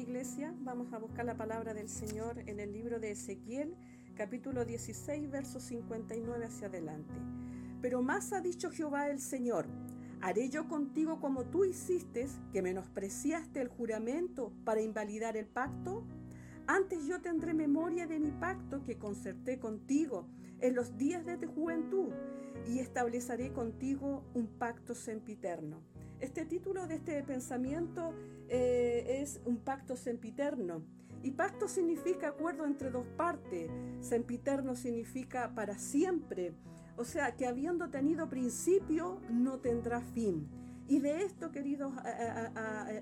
iglesia, vamos a buscar la palabra del Señor en el libro de Ezequiel, capítulo 16, versos 59 hacia adelante. Pero más ha dicho Jehová el Señor, haré yo contigo como tú hiciste, que menospreciaste el juramento para invalidar el pacto. Antes yo tendré memoria de mi pacto que concerté contigo en los días de tu juventud y estableceré contigo un pacto sempiterno. Este título de este pensamiento eh, es un pacto sempiterno. Y pacto significa acuerdo entre dos partes. Sempiterno significa para siempre. O sea, que habiendo tenido principio, no tendrá fin. Y de esto, queridos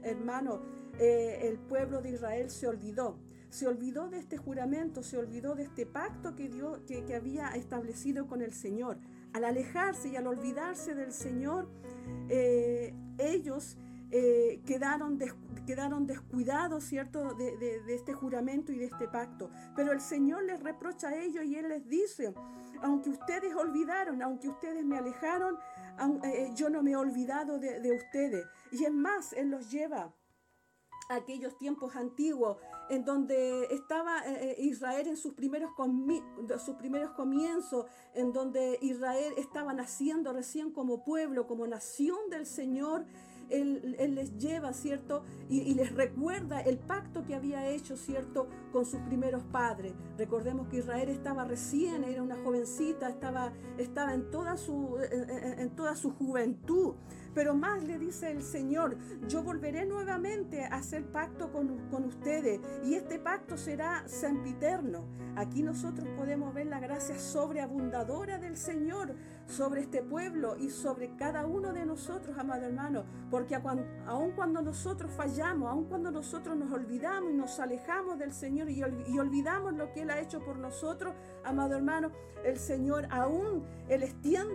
hermanos, eh, el pueblo de Israel se olvidó. Se olvidó de este juramento, se olvidó de este pacto que, dio, que había establecido con el Señor. Al alejarse y al olvidarse del Señor, eh, ellos eh, quedaron, quedaron descuidados, ¿cierto?, de, este juramento y de este pacto. Pero el Señor les reprocha a ellos y Él les dice, aunque ustedes olvidaron, aunque ustedes me alejaron, eh, yo no me he olvidado de, de ustedes. Y es más, Él los lleva aquellos tiempos antiguos en donde estaba eh, eh, Israel en sus primeros, sus primeros comienzos, en donde Israel estaba naciendo recién como pueblo, como nación del Señor. Él, les lleva, ¿cierto? Y, les recuerda el pacto que había hecho, ¿cierto? Con sus primeros padres. Recordemos que Israel estaba recién, era una jovencita, estaba, estaba en, toda su, en toda su juventud. Pero más le dice el Señor, yo volveré nuevamente a hacer pacto con, con ustedes y este pacto será sempiterno. Aquí nosotros podemos ver la gracia sobreabundadora del Señor sobre este pueblo y sobre cada uno de nosotros, amado hermano, porque aun cuando nosotros fallamos, aun cuando nosotros nos olvidamos y nos alejamos del Señor y, olvidamos lo que Él ha hecho por nosotros, amado hermano, el Señor aún Él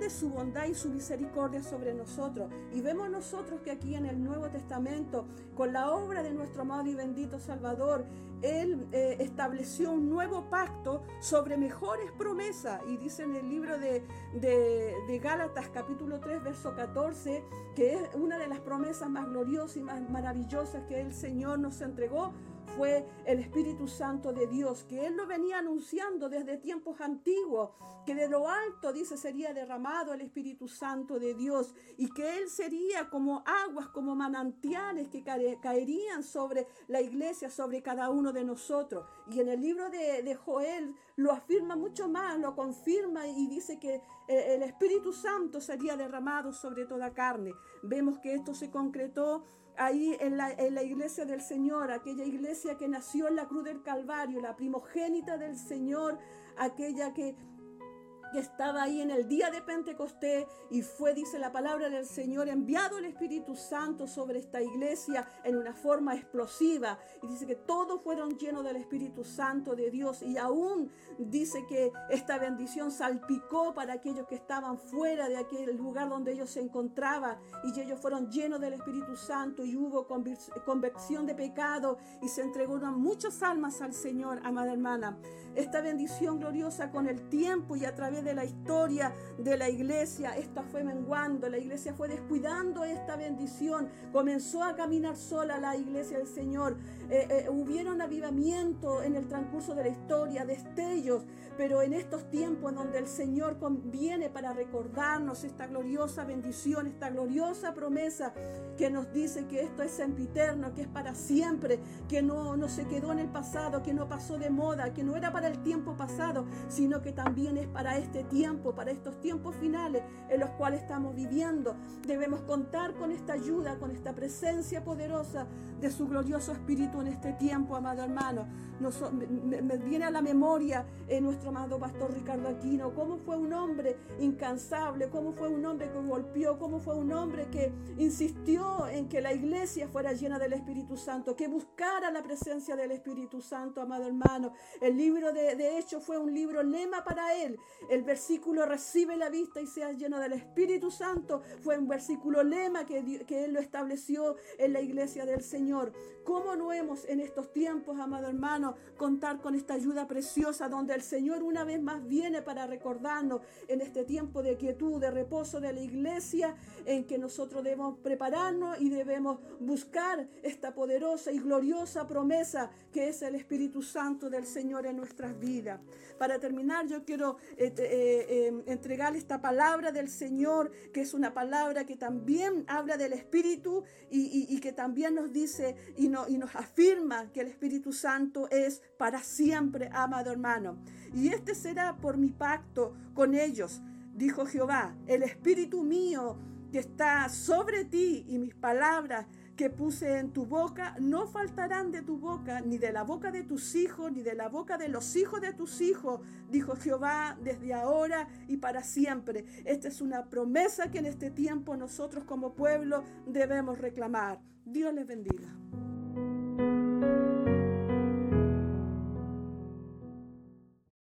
su bondad y su misericordia sobre nosotros. Y vemos nosotros que aquí en el Nuevo Testamento, con la obra de nuestro amado y bendito Salvador, Él eh, estableció un nuevo pacto sobre mejores promesas. Y dice en el libro de, de Gálatas capítulo 3, verso 14, que es una de las promesas más gloriosas y más maravillosas que el Señor nos entregó fue el Espíritu Santo de Dios, que Él lo venía anunciando desde tiempos antiguos, que de lo alto, dice, sería derramado el Espíritu Santo de Dios y que Él sería como aguas, como manantiales que caerían sobre la iglesia, sobre cada uno de nosotros. Y en el libro de, de Joel lo afirma mucho más, lo confirma y dice que eh, el Espíritu Santo sería derramado sobre toda carne. Vemos que esto se concretó ahí en la, en la, iglesia del Señor, aquella iglesia que nació en la cruz del Calvario, la primogénita del Señor, aquella que que estaba ahí en el día de Pentecostés y fue, dice la palabra del Señor, enviado el Espíritu Santo sobre esta iglesia en una forma explosiva. Y dice que todos fueron llenos del Espíritu Santo de Dios y aún dice que esta bendición salpicó para aquellos que estaban fuera de aquel lugar donde ellos se encontraban y ellos fueron llenos del Espíritu Santo y hubo convicción de pecado y se entregaron muchas almas al Señor, amada hermana. Esta bendición gloriosa con el tiempo y a través de la historia de la iglesia, esta fue menguando, la iglesia fue descuidando esta bendición, comenzó a caminar sola la iglesia del Señor, eh, eh, hubieron avivamiento en el transcurso de la historia, destellos, pero en estos tiempos donde el Señor conviene para recordarnos esta gloriosa bendición, esta gloriosa promesa que nos dice que esto es sempiterno, que es para siempre, que no, no se quedó en el pasado, que no pasó de moda, que no era para el tiempo pasado, sino que también es para este tiempo, para estos tiempos finales en los cuales estamos viviendo. Debemos contar con esta ayuda, con esta presencia poderosa de su glorioso Espíritu en este tiempo, amado hermano. me, viene a la memoria eh, nuestro amado pastor Ricardo Aquino, cómo fue un hombre incansable, cómo fue un hombre que golpeó, cómo fue un hombre que insistió en que la iglesia fuera llena del Espíritu Santo, que buscara la presencia del Espíritu Santo, amado hermano. El libro de, de Hechos fue un libro lema para él. El versículo recibe la vista y seas lleno del Espíritu Santo fue un versículo lema que, que Él lo estableció en la iglesia del Señor. ¿Cómo no hemos en estos tiempos, amado hermano, contar con esta ayuda preciosa donde el Señor una vez más viene para recordarnos en este tiempo de quietud, de reposo de la iglesia, en que nosotros debemos prepararnos y debemos buscar esta poderosa y gloriosa promesa que es el Espíritu Santo del Señor en nuestras vidas. Para terminar, yo quiero eh, eh, em, entregar esta palabra del Señor, que es una palabra que también habla del Espíritu y, que también nos dice y, y nos afirma que el Espíritu Santo es para siempre, amado hermano. Y este será por mi pacto con ellos, dijo Jehová, el Espíritu mío que está sobre ti y mis palabras que puse en tu boca no faltarán de tu boca, ni de la boca de tus hijos, ni de la boca de los hijos de tus hijos, dijo Jehová desde ahora y para siempre. Esta es una promesa que en este tiempo nosotros como pueblo debemos reclamar. Dios les bendiga.